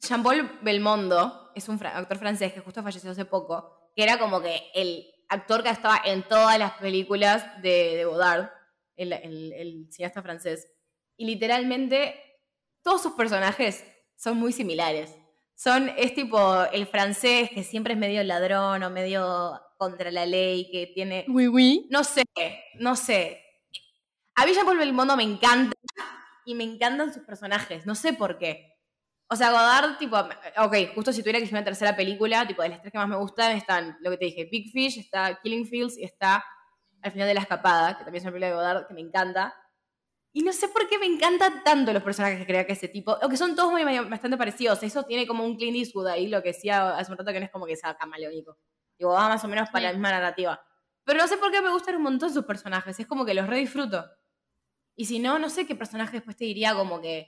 Jean-Paul Belmondo es un fra- actor francés que justo falleció hace poco, que era como que el actor que estaba en todas las películas de, de Godard, el, el- el cineasta francés. Y literalmente todos sus personajes son muy similares. Son, es tipo el francés que siempre es medio ladrón o medio contra la ley, que tiene Oui, oui. no sé, no sé. A mí Jean-Paul Belmondo me encanta y me encantan sus personajes, no sé por qué. O sea, Godard, tipo, ok, justo si tuviera que decir una tercera película, tipo, de las tres que más me gustan están, lo que te dije, Big Fish, está Killing Fields y está Al final de la escapada, que también es una película de Godard que me encanta. Y no sé por qué me encantan tanto los personajes que crea que ese tipo, o que son todos muy, bastante parecidos. Eso tiene como un Clint Eastwood ahí, lo que decía hace un rato que no es como que sea camaleónico. Digo, va más o menos para la misma narrativa. Pero no sé por qué me gustan un montón sus personajes. Es como que los re disfruto. Y si no, no sé qué personaje después te diría como que.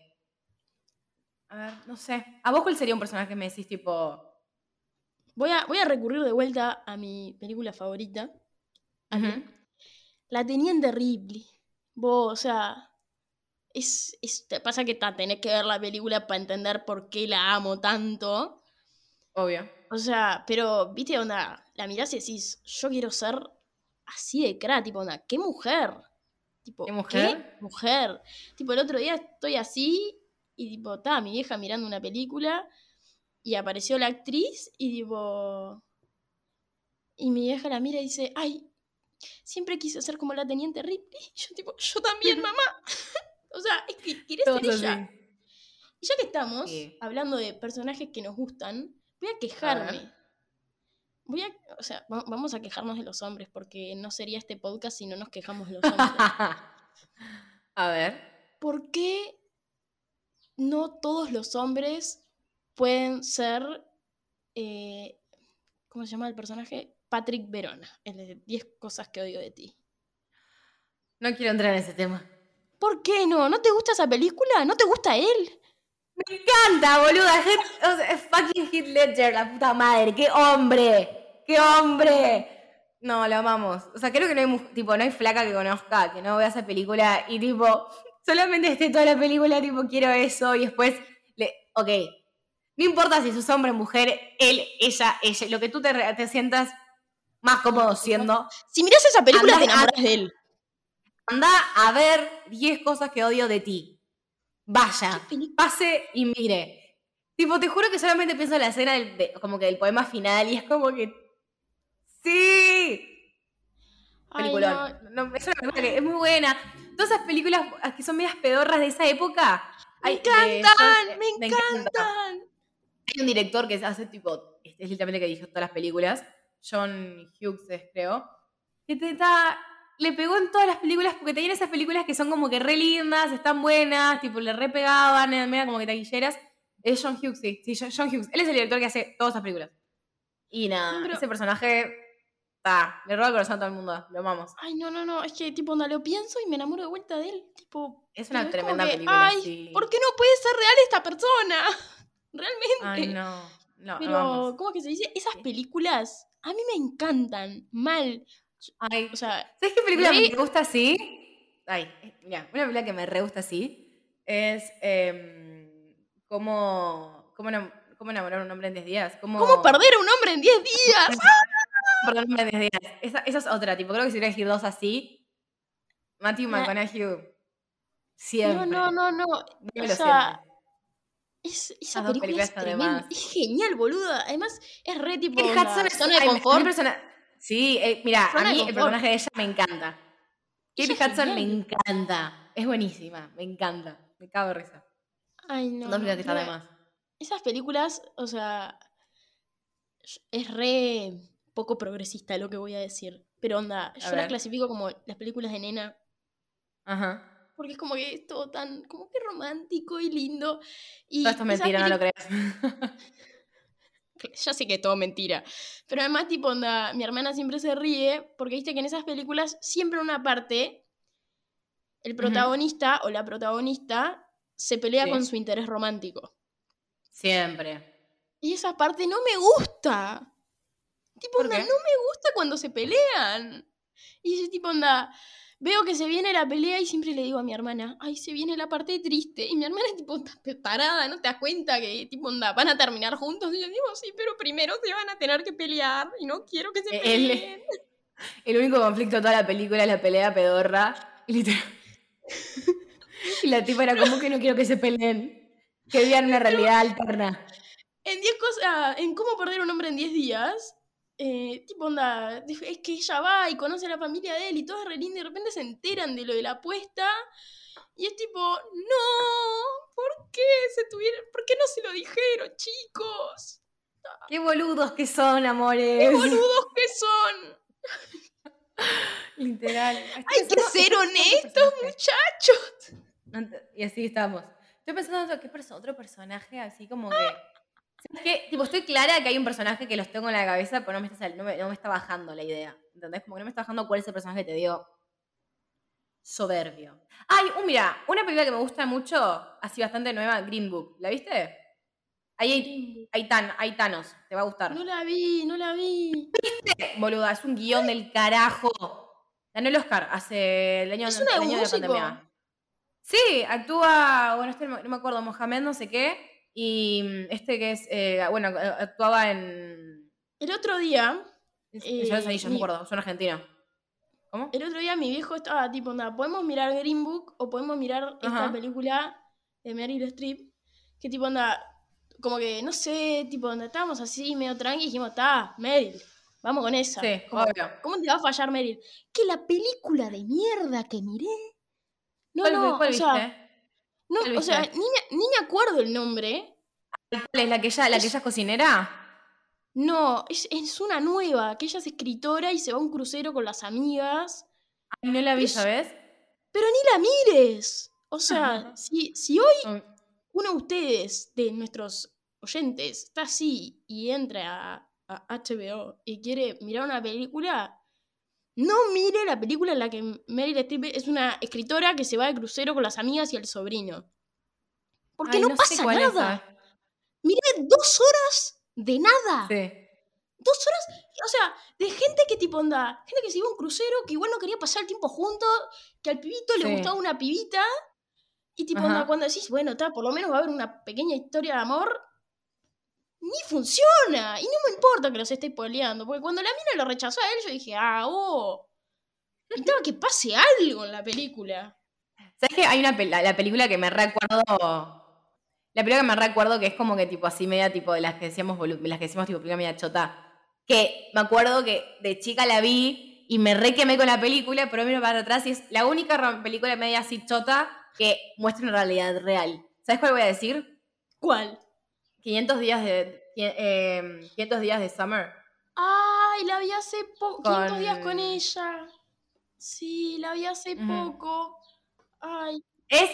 A ver, no sé. ¿A vos cuál sería un personaje que me decís tipo. Voy a, voy a recurrir de vuelta a mi película favorita. Ujú. La Teniente Ripley. Vos, o sea. Es, es- pasa que ta, tenés que ver la película para entender por qué la amo tanto. Obvio. O sea, pero, viste, onda, la mirás y decís, yo quiero ser así de cra, tipo, onda, ¿qué mujer? Tipo, ¿Qué mujer? ¿Qué mujer? Tipo, el otro día estoy así y tipo, estaba mi vieja mirando una película y apareció la actriz y tipo... Y mi vieja la mira y dice, ay, siempre quise ser como la teniente Ripley. [laughs] Y yo tipo, yo también, [laughs] mamá. O sea, es que querés ser ella. así. Y ya que estamos Sí. hablando de personajes que nos gustan, voy a quejarme. Voy a, o sea, va- vamos a quejarnos de los hombres, porque no sería este podcast si no nos quejamos de los hombres. [laughs] A ver. ¿Por qué no todos los hombres pueden ser, eh, ¿cómo se llama el personaje? Patrick Verona, el de 10 cosas que odio de ti. No quiero entrar en ese tema. ¿Por qué no? ¿No te gusta esa película? ¿No te gusta él? Me encanta, boluda. Heath- o sea, es fucking Heath Ledger, la puta madre. ¡Qué hombre! ¡Qué hombre! No, lo amamos. O sea, creo que no hay, tipo, no hay flaca que conozca, que no vea esa película y tipo, solamente esté toda la película, tipo, quiero eso y después, le, ok. No importa si sos hombre, mujer, él, ella, ella, lo que tú te, sientas más cómodo siendo. Si miras esa película te enamoras de él. Anda a ver 10 cosas que odio de ti. Vaya. Pase y mire. Tipo, te juro que solamente pienso en la escena del, de- como que del poema final y es como que. ¡Sí! Ay, Peliculón. no. No, es una película que es muy buena. Todas esas películas que son medias pedorras de esa época. Me encantan, me encanta. encantan. Hay un director que hace tipo. Es literalmente el que dirigió todas las películas. John Hughes, es, creo. Que te da. Le pegó en todas las películas porque tenían esas películas que son como que re lindas, están buenas, tipo le re pegaban, eran como que taquilleras. Es John Hughes, sí, sí, John- Hughes. Él es el director que hace todas esas películas. Y nada, No, pero- ese personaje. Ta, le roba el corazón a todo el mundo, lo amamos. Ay, no, no, no. Es que, tipo, onda, lo pienso y me enamoro de vuelta de él. Tipo, Es una tremenda que, película, Ay, sí. ¿por qué no puede ser real esta persona? [laughs] Realmente. Ay, no. No, Pero. ¿cómo que se dice? Esas películas a mí me encantan. Mal. Ay, O sea, ¿Sabes qué película me gusta así? Ay, eh, mira, una película que me re gusta así es em, cómo, cómo, cómo enamorar a un hombre en 10 días. Cómo, ¿cómo perder a un hombre en 10 días? [laughs] Perdón, un hombre en 10 días. Esa, esa es otra, tipo, creo que si hubiera elegir dos así, Matthew McConaughey siempre. No, no, no, no. Vive O sea, es, esa película es tremenda. Es genial, boluda. Además, es re tipo. Onda, Hudson es de confort. persona- Sí, eh, mira, a Zona mí el personaje de ella me encanta. Kate Hudson me encanta. Es buenísima, me encanta. Me cago de risa. Ay, no. Dos películas que más. Esas películas, o sea, es re poco progresista lo que voy a decir. Pero onda, yo las clasifico como las películas de nena. Ajá. Porque es como que es todo tan, como que romántico y lindo. Y Todo esto es mentira, no lo creas. [laughs] [laughs] Ya sé que es todo mentira. Pero además, tipo, onda, mi hermana siempre se ríe porque viste que en esas películas siempre en una parte el protagonista o la protagonista se pelea Sí. con su interés romántico. Siempre. Y esa parte no me gusta. Tipo, ¿Por onda, qué? no me gusta cuando se pelean. Y ese tipo, onda, veo que se viene la pelea y siempre le digo a mi hermana, ay, se viene la parte triste. Y mi hermana es tipo, "Estás parada, ¿no te das cuenta que, tipo, onda, van a terminar juntos? Y yo digo, sí, pero primero se van a tener que pelear y no quiero que se él- peleen. El único conflicto de toda la película es la pelea pedorra. Y, literal- [laughs] y la tipa era como que no quiero que se peleen. Que vivan una [laughs] realidad alterna. En 10 cosas, en cómo perder un hombre en 10 días, eh, tipo onda, es que ella va y conoce a la familia de él y todo es re lindo y de repente se enteran de lo de la apuesta y es tipo, no, ¿por qué se tuvieron, por qué no se lo dijeron, chicos? Qué boludos que son, amores. ¡Qué boludos que son! [laughs] Literal. Hay que ser honestos, muchachos. Y así estamos. Estoy pensando en otro, ¿qué perso- otro personaje así como que. ¿Sabes qué? Tipo, estoy clara que hay un personaje que los tengo en la cabeza, pero no me está, no me, no me está bajando la idea. ¿Entendés? Como que no me está bajando cuál es el personaje que te digo. Soberbio. Ay, uh, mira, una película que me gusta mucho, así bastante nueva, Green Book. ¿La viste? Ahí hay, hay, tan, hay Thanos, te va a gustar. No la vi, no la vi. Boluda, es un guion del carajo. Ganó el Oscar hace el año, ¿Es una el año de la pandemia. Sí, actúa, bueno, este no me acuerdo, Mohamed no sé qué. Y mm, este que es, eh, bueno, eh, actuaba en... El otro día, Eh, de los Anillos, no me mi- acuerdo, son argentino. ¿Cómo? el otro día mi viejo estaba tipo, onda, podemos mirar Green Book o podemos mirar esta Ajá. película de Meryl Streep, que tipo, onda, como que, no sé, tipo, onda, estábamos así medio tranqui y dijimos, está, Meryl, vamos con esa. Sí, Como, obvio. ¿Cómo te va a fallar Meryl? Que la película de mierda que miré. No, ¿Cuál, no, cuál o sea, viste? No, ¿Cuál o sea, ni me, ni me acuerdo el nombre. ¿Cuál es la que ella, la que ella es cocinera? No, es, es una nueva, que ella es escritora y se va a un crucero con las amigas. Ay, no la vi, Es- ¿sabes? Pero ni la mires. O sea, si, si hoy uno de ustedes, de nuestros oyentes, está así y entra a, a HBO y quiere mirar una película, no mire la película en la que Meryl Streep es una escritora que se va de crucero con las amigas y el sobrino. Porque Ay, no, pasa nada. Mire dos horas de nada. Sí. Dos horas, o sea, de gente que tipo onda, gente que se iba a un crucero, que igual no quería pasar el tiempo juntos, que al pibito le gustaba una pibita, y tipo Ajá. onda, cuando decís, bueno, está, por lo menos va a haber una pequeña historia de amor, ni funciona, y no me importa que los esté spoileando, porque cuando la mina lo rechazó a él, yo dije, ah, oh, necesitaba que pase algo en la película. ¿Sabes que hay una pel- la, la película que me recuerdo? La película que me recuerdo que es como que tipo así media tipo de las que decíamos las que decíamos tipo película media chota. Que me acuerdo que de chica la vi y me re quemé con la película, pero miro para atrás y es la única película media así chota que muestra una realidad real. ¿Sabes cuál voy a decir? ¿Cuál? 500 días de eh, 500 días de Summer. Ay, la vi hace poco, 500 días con ella. Sí, la vi hace Ujú. poco. Ay, Es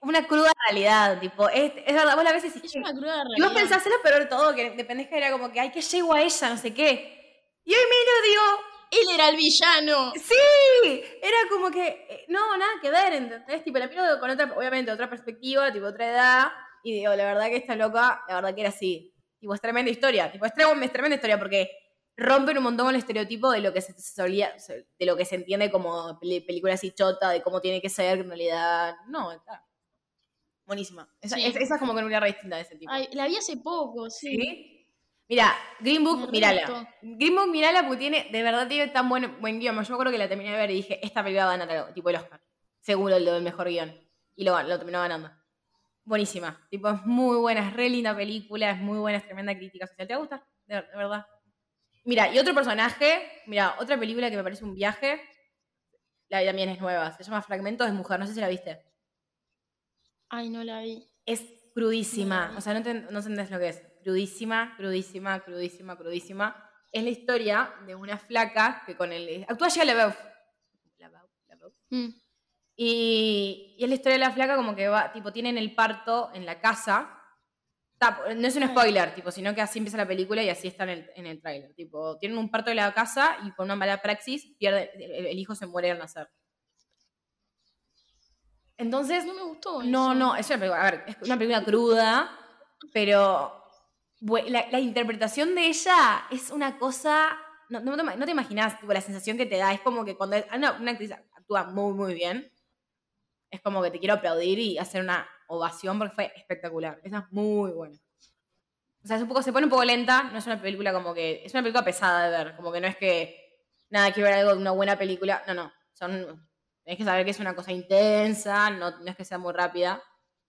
una cruda realidad, tipo, es, es verdad, vos y decís, es una cruda realidad. Y vos pensás en lo peor de todo, que de pendeja era como que, ay, que llego a ella, no sé qué. Y hoy me lo digo, Él era el villano. sí, era como que, eh, no, nada que ver, ¿entendés? Tipo, la miro con otra, obviamente, otra perspectiva, tipo, otra edad, y digo, la verdad que esta loca, la verdad que era así. Tipo, es tremenda historia, tipo, es, tremenda, es tremenda historia porque rompen un montón con el estereotipo de lo que se, solía, de lo que se entiende como película así chota, de cómo tiene que ser, en realidad, no, está. Buenísima. Esa, Sí. es- esa es como que una re distinta de ese tipo. Ay, la vi hace poco, sí. ¿Sí? Mira, Green Book, gustó. Green Book, mírala porque tiene, de verdad tiene tan buen, buen guion. Yo acuerdo que la terminé de ver y dije, esta película va a ganar algo, tipo el Oscar. Seguro el del mejor guion. Y lo, lo terminó ganando. Buenísima. Tipo, es muy buena, es re linda película, es muy buena, es tremenda crítica social. ¿Te va a gustar? De, de verdad. Mira, y otro personaje, mira, otra película que me parece un viaje, la también es nueva, se llama Fragmentos de Mujer, no sé si la viste. Ay, no la vi. Es crudísima, No. o sea, no, te- no entendés lo que es. crudísima, crudísima, crudísima, crudísima. Es la historia de una flaca que con el... Actúa Shia LaBeouf. LaBeouf, LaBeouf. Mm. Y, y es la historia de la flaca como que va, tipo, tienen el parto en la casa. No es un spoiler, tipo, sino que así empieza la película y así está en el, en el tráiler. Tipo, tienen un parto en la casa y por una mala praxis pierde, el, el hijo se muere al nacer. Entonces, No me gustó. no, eso. no, es una película, a ver, es una película cruda, pero la, la interpretación de ella es una cosa, no, no te, no te imaginas tipo, la sensación que te da, es como que cuando una, una actriz actúa muy, muy bien, es como que te quiero aplaudir y hacer una ovación porque fue espectacular, esa es muy buena. O sea, es un poco, se pone un poco lenta, no es una película como que, es una película pesada de ver, como que no es que, nada, quiero ver algo de una buena película, no, no, son, tenés que saber que es una cosa intensa, no, no es que sea muy rápida,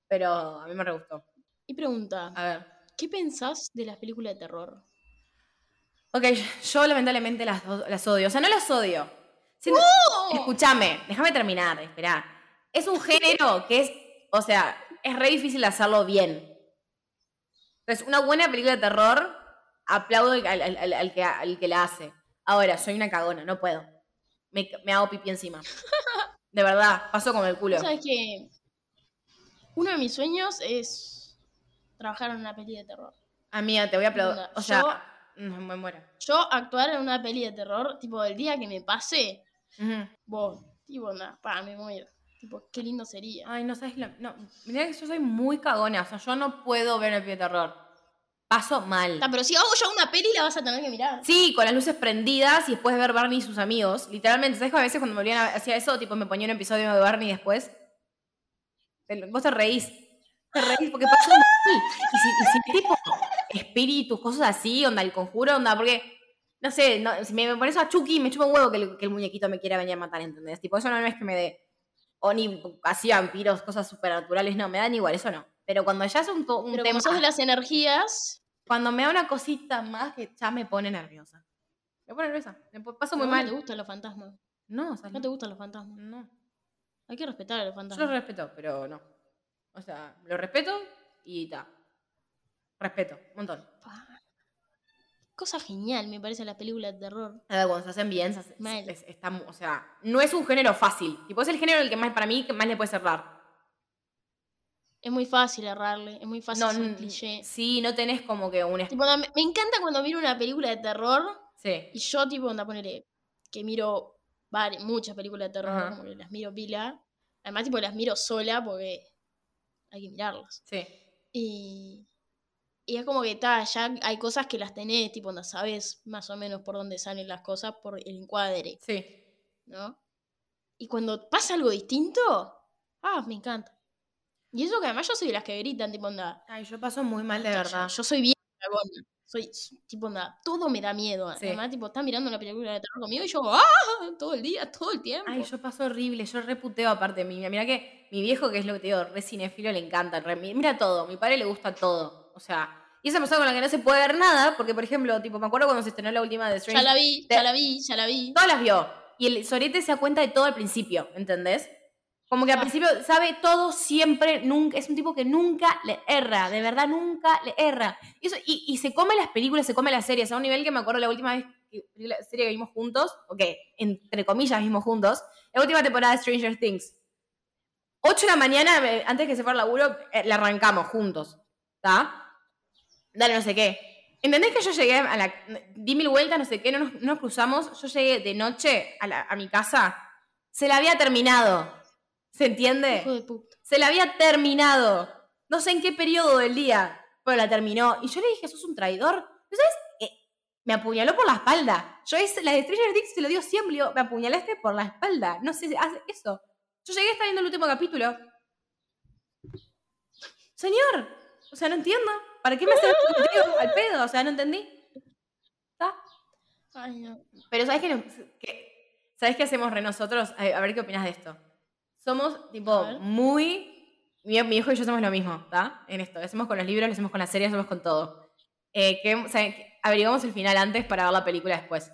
pero a mí me re gustó. Y pregunta, A ver. ¿qué pensás de las películas de terror? Ok, yo lamentablemente las, las odio. O sea, no las odio. Siento- Escúchame, déjame terminar, espera. Es un género que es, o sea, es re difícil hacerlo bien. Entonces, una buena película de terror, aplaudo al, al- al- al que, al que la hace. Ahora, soy una cagona, no puedo. Me, me hago pipí encima. De verdad, paso con el culo. Sabes que uno de mis sueños es trabajar en una peli de terror. Amiga, te voy a aplaudir. O sea, no, me muero. Yo actuar en una peli de terror, tipo, el día que me pase, Ujú. vos, tipo, nada, pa, me muero. Tipo, qué lindo sería. Ay, no sabes la. No, mirá que yo soy muy cagona. O sea, yo no puedo ver el pie de terror. Paso mal. Ta, pero si hago yo una peli, la vas a tener que mirar. Sí, con las luces prendidas y después ver Barney y sus amigos. Literalmente, ¿sabes? que A veces cuando me volvían a hacía eso, tipo, me ponía un episodio de Barney después. Vos te reís. Te reís porque paso mal. Y si, y si tipo espíritus, cosas así, onda, el conjuro, onda, porque. No sé, no, si me, me pones a Chucky, me chupa un huevo que el, que el muñequito me quiera venir a matar, ¿entendés? Tipo, eso no es que me dé. O ni así vampiros, cosas supernaturales, no, me dan igual, eso no. Pero cuando ya es un, un Pero tema. como de las energías, Cuando me da una cosita más que ya me pone nerviosa. Me pone nerviosa. Me paso muy no, mal. te gustan los fantasmas. No, o sea, No te gustan los fantasmas. no. Hay que respetar a los Yo fantasmas. lo respeto, pero no. O sea, lo respeto y ta. Respeto, un montón. Pa. Cosa genial, me parece, las películas de terror. A ver, cuando se hacen bien, se hace- Mal. es- está o sea, no es un género fácil. Tipo, es el género el que más, para mí, que más le puede cerrar. Es muy fácil errarle, es muy fácil No, ser n- cliché. sí, no tenés como que un... Tipo, me, me encanta cuando miro una película de terror Sí, y yo, tipo, onda, ponerle que miro vari- muchas películas de terror, como que las miro pila. Además, tipo, las miro sola porque hay que mirarlas. sí. Y, y es como que ta, ya hay cosas que las tenés, tipo, onda, sabes más o menos por dónde salen las cosas por el encuadre, Sí. ¿no? Y cuando pasa algo distinto, ah, me encanta. Y eso que además yo soy de las que gritan, tipo, onda, Ay, yo paso muy mal de "Ta, verdad. Yo, soy bien dragona. Soy, tipo, onda, todo me da miedo. Sí. Además, tipo, están mirando una película de terror conmigo y yo, ¡ah! Todo el día, todo el tiempo. Ay, yo paso horrible, yo reputeo aparte. Mi, mira que mi viejo, que es lo que te digo, re cinéfilo, le encanta. re- mira todo, mi padre le gusta todo. O sea, y esa persona con la que no se puede ver nada, porque por ejemplo, tipo, me acuerdo cuando se estrenó la última de ya Stranger la vi, ya la vi, ya la vi. Todas las vio. Y el sorete se da cuenta de todo al principio, ¿entendés? Como que al principio sabe todo siempre, nunca, es un tipo que nunca le erra, de verdad nunca le erra. Y, eso, y, y se come las películas, se come las series, a un nivel que me acuerdo la última vez que la serie que vimos juntos, o que entre comillas vimos juntos, la última temporada de Stranger Things. 8 de la mañana, antes que se fuera al laburo, eh, la arrancamos juntos, ¿está? Dale, no sé qué. ¿Entendés que yo llegué a la. di mil vueltas, no sé qué, no nos, no nos cruzamos? Yo llegué de noche a, la- a mi casa. Se la había terminado. ¿Se entiende? Hijo de puta. Se la había terminado. No sé en qué periodo del día, pero la terminó. Y yo le dije, sos un traidor. ¿No sabes? Eh, me apuñaló por la espalda. Yo es, la de Stranger Things se lo dio siempre. digo, me apuñalaste por la espalda. No sé, hace eso. Yo llegué a estar viendo el último capítulo. Señor, o sea, no entiendo. ¿Para qué me haces contigo? [laughs] al pedo? O sea, no entendí. ¿Está? Ay, no. Pero ¿sabes qué? ¿Sabes qué hacemos re nosotros? A, ver qué opinas de esto. Somos, tipo, muy... Mi, mi hijo y yo somos lo mismo, ¿está? En esto. Lo hacemos con los libros, lo hacemos con las series, lo hacemos con todo. Eh, que, o sea, que averiguamos el final antes para ver la película después.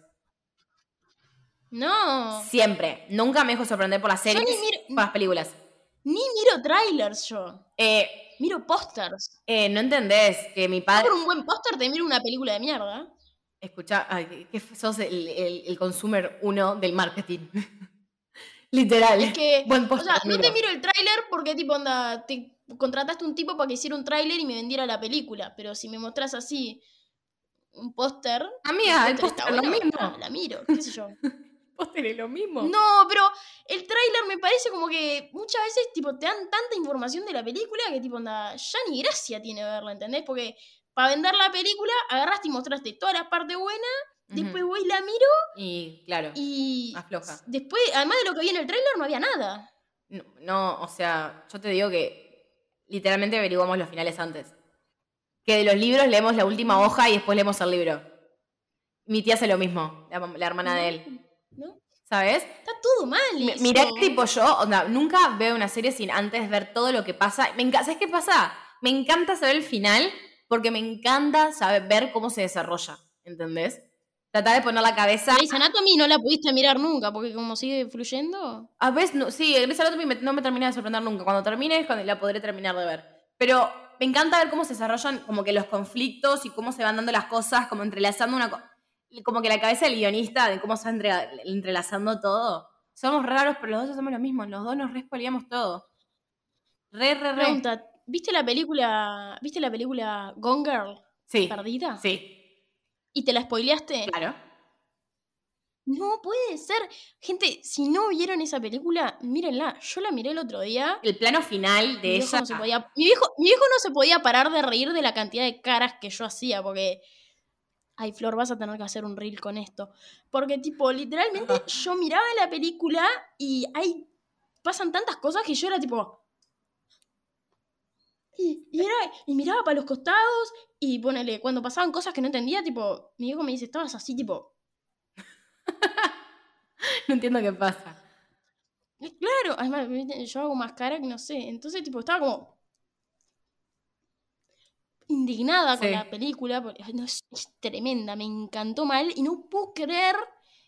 No. Siempre. Nunca me dejo sorprender por las Yo series ni miro- por las películas. Ni miro trailers yo. Eh, Miro pósters. Eh, no entendés que mi padre. Por un buen póster te miro una película de mierda. Escucha, ay, que, sos el, el, el consumer uno del marketing. [laughs] Literal. Es que, Buen o póster sea, no te miro. el tráiler porque tipo onda, te contrataste un tipo para que hiciera un tráiler y me vendiera la película, pero si me mostrás así un póster, Amiga, el póster es lo mismo. la miro, qué sé yo. [laughs] Póster es lo mismo. No, pero el tráiler me parece como que muchas veces tipo te dan tanta información de la película que tipo onda, ya ni gracia tiene verla, ¿entendés? Porque para vender la película agarraste y mostraste todas las partes buenas, Ujú. después voy y la miro Y claro, y afloja. después, además de lo que vi en el tráiler, no había nada. No, no, o sea, yo te digo que literalmente averiguamos los finales antes. Que de los libros leemos la última hoja y después leemos el libro. Mi tía hace lo mismo, la, la hermana de él. ¿Sabes? Está todo mal. Mi- eso. Mirá que tipo yo, onda, nunca veo una serie sin antes ver todo lo que pasa. Me ¿Sabes qué pasa? Me encanta saber el final porque me encanta saber ver cómo se desarrolla. ¿Entendés? Tratar de poner la cabeza. Grey's Anatomy no la pudiste mirar nunca, porque como sigue fluyendo. A veces, no, sí, Grey's Anatomy me- no me termina de sorprender nunca. Cuando termine es cuando la podré terminar de ver. Pero me encanta ver cómo se desarrollan como que los conflictos y cómo se van dando las cosas, como entrelazando una... co- Como que la cabeza del guionista, de cómo se va entre- entrelazando todo. Somos raros, pero los dos hacemos lo mismo. Los dos nos respoliamos todo. Re, re, re. Pregunta, ¿viste la película, ¿viste la película Gone Girl? Sí. ¿Perdida? Sí, ¿Y te la spoileaste? claro. No puede ser. Gente, si no vieron esa película, mírenla. Yo la miré el otro día. El plano final de no se podía, mi, viejo, mi viejo no se podía parar de reír de la cantidad de caras que yo hacía, porque. Ay, Flor, vas a tener que hacer un reel con esto. Porque, tipo, literalmente [laughs] yo miraba la película y hay. pasan tantas cosas que yo era tipo. Y, y era, y miraba para los costados y ponele, cuando pasaban cosas que no entendía, tipo, mi viejo me dice, estabas así, tipo. [laughs] No entiendo qué pasa. "Eh, Claro, además, yo hago más cara que no sé. Entonces, tipo, estaba como. Indignada con Sí. la película. Porque, no, es, es tremenda, me encantó mal. Y no puedo creer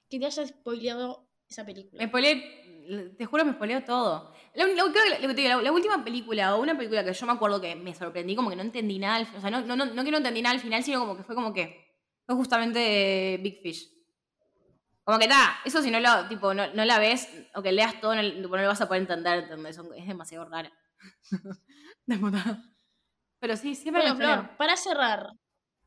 que te hayas spoileado esa película. Me spoileé, te juro, me spoileo todo. La, la- creo que la, te digo, la- última película, o una película que yo me acuerdo que me sorprendí, como que no entendí nada, o sea, no, no, no, no que no entendí nada al final, sino como que fue como que, fue justamente Big Fish. Como que está, eso si no, lo, tipo, no, no la ves, o que leas todo, no, no lo vas a poder entender, es demasiado rara. [laughs] Pero sí, siempre Bueno, me. Flor, para cerrar,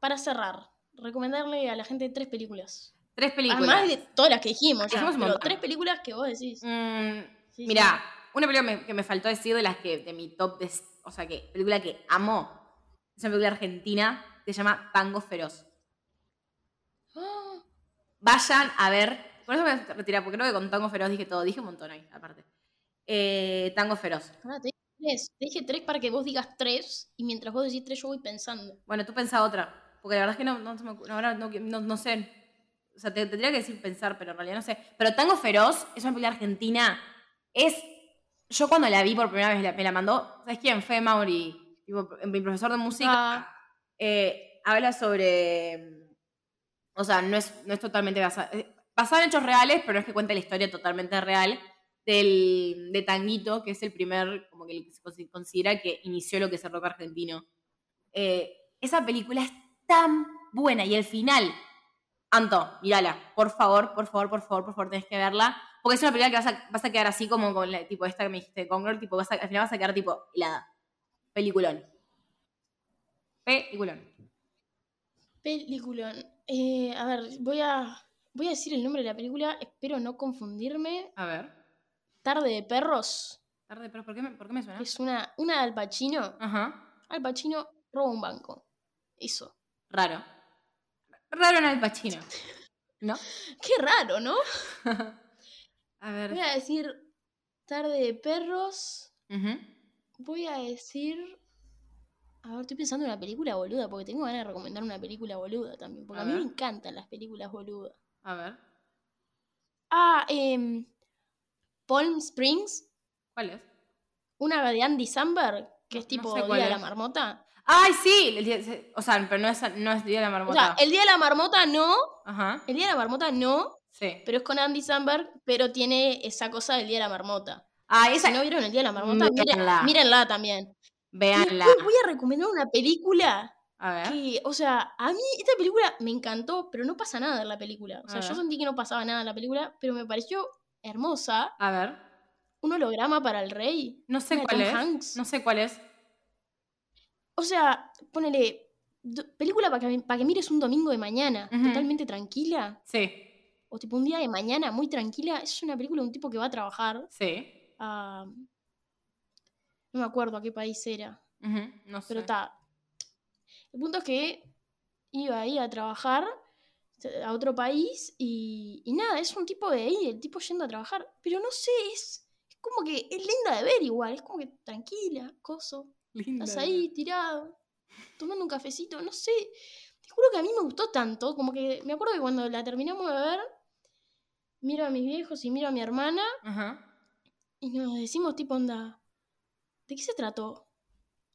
para cerrar, recomendarle a la gente tres películas. Tres películas. Además de todas las que dijimos, ya, pero tres películas que vos decís. Mm, Sí, Mira, una película me- que me faltó decir de las que, de mi top, de, o sea, que película que amo, es una película argentina que se llama Tango Feroz. Ah, [gasps] Vayan a ver, por eso me voy a retirar, porque creo que con Tango Feroz dije todo, dije un montón ahí, aparte. Eh, Tango Feroz. te dije tres. Te dije tres para que vos digas tres y mientras vos decís tres yo voy pensando. Bueno, tú pensá otra, porque la verdad es que no, no, se me no, ahora no, no- no sé. O sea, te tendría que decir pensar, pero en realidad no sé. Pero Tango Feroz es una película argentina. Es. Yo cuando la vi por primera vez la- me la mandó. ¿Sabes quién? Fue Mauri, tipo, mi profesor de música. Ah. eh, habla sobre. O sea, no es, no es totalmente basada. eh, Basada en hechos reales, pero es que cuenta la historia totalmente real del, de Tanguito, que es el primer, como que se consi- considera que inició lo que es el rock argentino. Eh, esa película es tan buena y el final, Anto, mírala, por favor, por favor, por favor, por favor, tenés que verla, porque es una película que vas a, vas a quedar así como con la, tipo esta que me dijiste, con Girl, tipo, vas a- al final vas a quedar tipo helada. Peliculón. Peliculón. Peliculón. Eh, a ver, voy a, voy a decir el nombre de la película, espero no confundirme. A ver. Tarde de perros. Tarde, pero ¿por qué me, por qué me suena? Es una, una de Al Pacino. Ajá. Al Pacino roba un banco. Eso. Raro. Raro en Al Pacino. ¿No? Qué raro, ¿no? [laughs] a ver. Voy a decir Tarde de perros. Ujú. Voy a decir. A ver, estoy pensando en una película boluda, porque tengo ganas de recomendar una película boluda también. Porque A a, mí me encantan las películas boludas. A ver. Ah, eh, Palm Springs, ¿Cuál es? una de Andy Samberg, que es No tipo sé Día cuál de la es. Marmota. ¡Ay, sí! el día- se- O sea, pero no es, no es Día de la O Marmota. sea, el Día de la Marmota no, Ajá. el Día de la Marmota no, Sí. pero es con Andy Samberg, pero tiene esa cosa del Día de la Marmota. Ah, esa. Si no vieron el Día de la Marmota, Mírenla. mírenla también. Después voy a recomendar una película A ver. que, o sea, a mí esta película me encantó, pero no pasa nada en la película. O sea, A yo ver. sentí que no pasaba nada en la película, pero me pareció hermosa. A ver. Un holograma para el rey. No sé cuál Tom es. Hanks. No sé cuál es. O sea, ponele película para que, para que mires un domingo de mañana, totalmente tranquila. Sí. O tipo un día de mañana muy tranquila. Es una película de un tipo que va a trabajar Sí. a... No me acuerdo a qué país era. No sé. Pero está. El punto es que iba ahí a trabajar a otro país y, y nada, es un tipo de ahí, el tipo yendo a trabajar. Pero no sé, es como que es linda de ver igual, es como que tranquila, coso. Linda. Estás ahí tirado, tomando un cafecito, no sé. Te juro que a mí me gustó tanto, como que me acuerdo que cuando la terminamos de ver, miro a mis viejos y miro a mi hermana Ajá. y nos decimos tipo onda, ¿de qué se trató?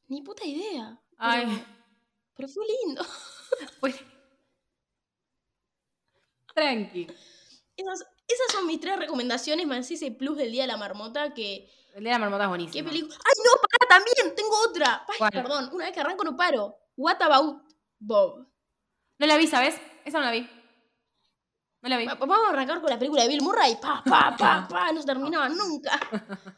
Ni puta idea. Pero, Ay. pero fue lindo. [laughs] Pues. [laughs] Tranqui. Esas, esas son mis tres recomendaciones, más ese plus del Día de la Marmota que... El de la marmota es ¿Qué buenísimo. película? ¡Ay, no! ¡Para también! Tengo otra. Ay, ¿Cuál? perdón, una vez que arranco no paro. What About Bob? No la vi, ¿sabes? Esa no la vi. No la vi. Va- Vamos a arrancar con la película de Bill Murray. Pa, pa, pa, pa. No se terminaba nunca. [laughs]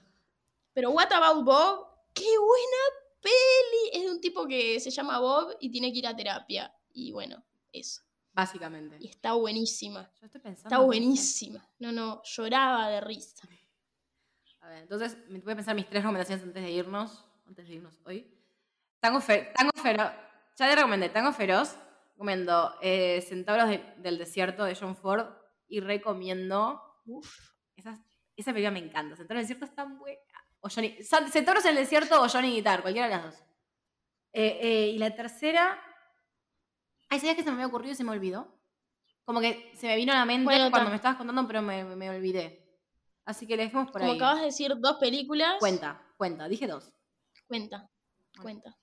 Pero What About Bob? ¡Qué buena peli! Es de un tipo que se llama Bob y tiene que ir a terapia. Y bueno, eso. Básicamente. Y está buenísima. Yo estoy pensando. Está buenísima. No, no, lloraba de risa. A ver, entonces me voy a pensar mis tres recomendaciones antes de irnos. Antes de irnos hoy. Tango, Fe- Tango Feroz. Ya te recomendé Tango Feroz. Recomiendo eh, Centauros de- del Desierto de John Ford. Y recomiendo. Uf. Esas, esa película me encanta. Centauros del Desierto es tan buena. O Johnny, Centauros en el Desierto o Johnny Guitar, cualquiera de las dos. Eh, eh, y la tercera. Ay, ¿sabías que se me había ocurrido y se me olvidó? Como que se me vino a la mente Bueno, cuando me estabas contando, pero me, me olvidé. Así que le dejemos por Como ahí. acabas de decir dos películas. Cuenta, cuenta, dije dos. Cuenta, cuenta.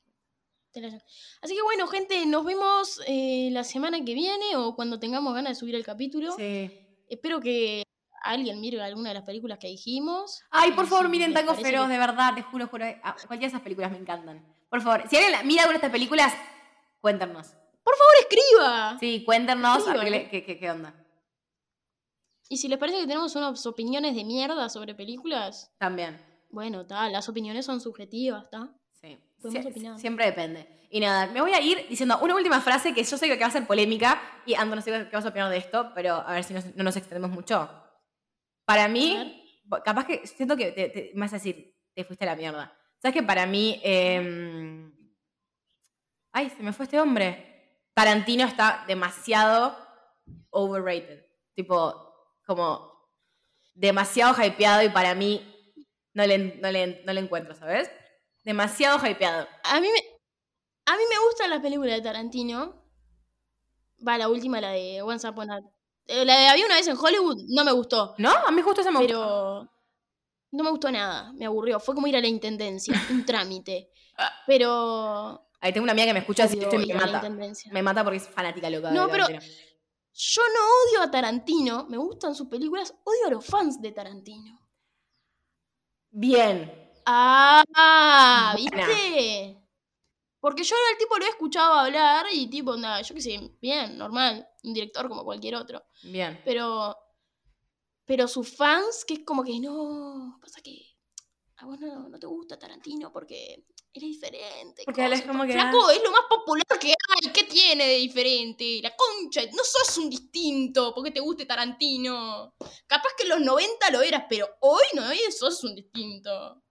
Así que bueno, gente, nos vemos eh, la semana que viene o cuando tengamos ganas de subir el capítulo. Sí. Espero que alguien mire alguna de las películas que dijimos. Ay, por favor, si miren Tango Feroz, que- de verdad, te juro, juro. ah, Cualquiera de esas películas me encantan. Por favor, si alguien mira alguna de estas películas, cuéntanos. ¡Por favor, escriba! Sí, cuéntenos qué, onda. Y si les parece que tenemos unas opiniones de mierda sobre películas, También. bueno, tal, las opiniones son subjetivas, ¿está? Sí. Podemos Sie- opinar. siempre depende. Y nada, me voy a ir diciendo una última frase que yo sé que va a ser polémica. Y Ando, no sé qué vas a opinar de esto, pero a ver si nos- no nos extendemos mucho. Para mí, capaz que siento que te, te- me vas a decir, te fuiste a la mierda. ¿Sabes que para mí. em, ay, se me fue este hombre. Tarantino está demasiado overrated. Tipo, como demasiado hypeado y para mí no le, no le, no le encuentro, ¿sabes? Demasiado hypeado. A mí me, a mí me gustan las películas de Tarantino. Va, la última, la de Once Upon a... eh, La de Había una vez en Hollywood, no me gustó. ¿No? A mí justo se me gustó. Pero no me gustó nada, me aburrió. Fue como ir a la intendencia, un trámite. Pero Ahí tengo una amiga que me escucha así odio esto y me mata. Me mata porque es fanática loca. de No, pero-. Yo no odio a Tarantino, me gustan sus películas, odio a los fans de Tarantino. Bien. Ah, Buena. ¿viste? Porque yo al tipo lo he escuchado hablar y tipo, nada, yo qué sé, bien, normal, un director como cualquier otro. Bien. Pero, pero sus fans, que es como que no, pasa que a vos no, no te gusta Tarantino porque eres diferente. Porque él es cosa". como que, Flaco, es lo más popular que hay, ¿qué tiene de diferente? La concha, no sos un distinto porque te guste Tarantino. Capaz que en los 90 lo eras, pero hoy no sos un distinto.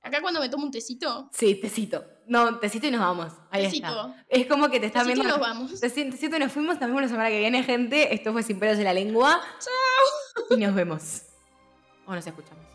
Acá cuando me tomo un tecito, Sí, tecito. No, tecito y nos vamos. Ahí tecito, está. Es como que te están tecito y viendo. nos vamos. Teci- Tecito y nos fuimos. También la semana que viene, gente. Esto fue Sin pelos en la lengua. Chao. Y nos vemos. O nos escuchamos.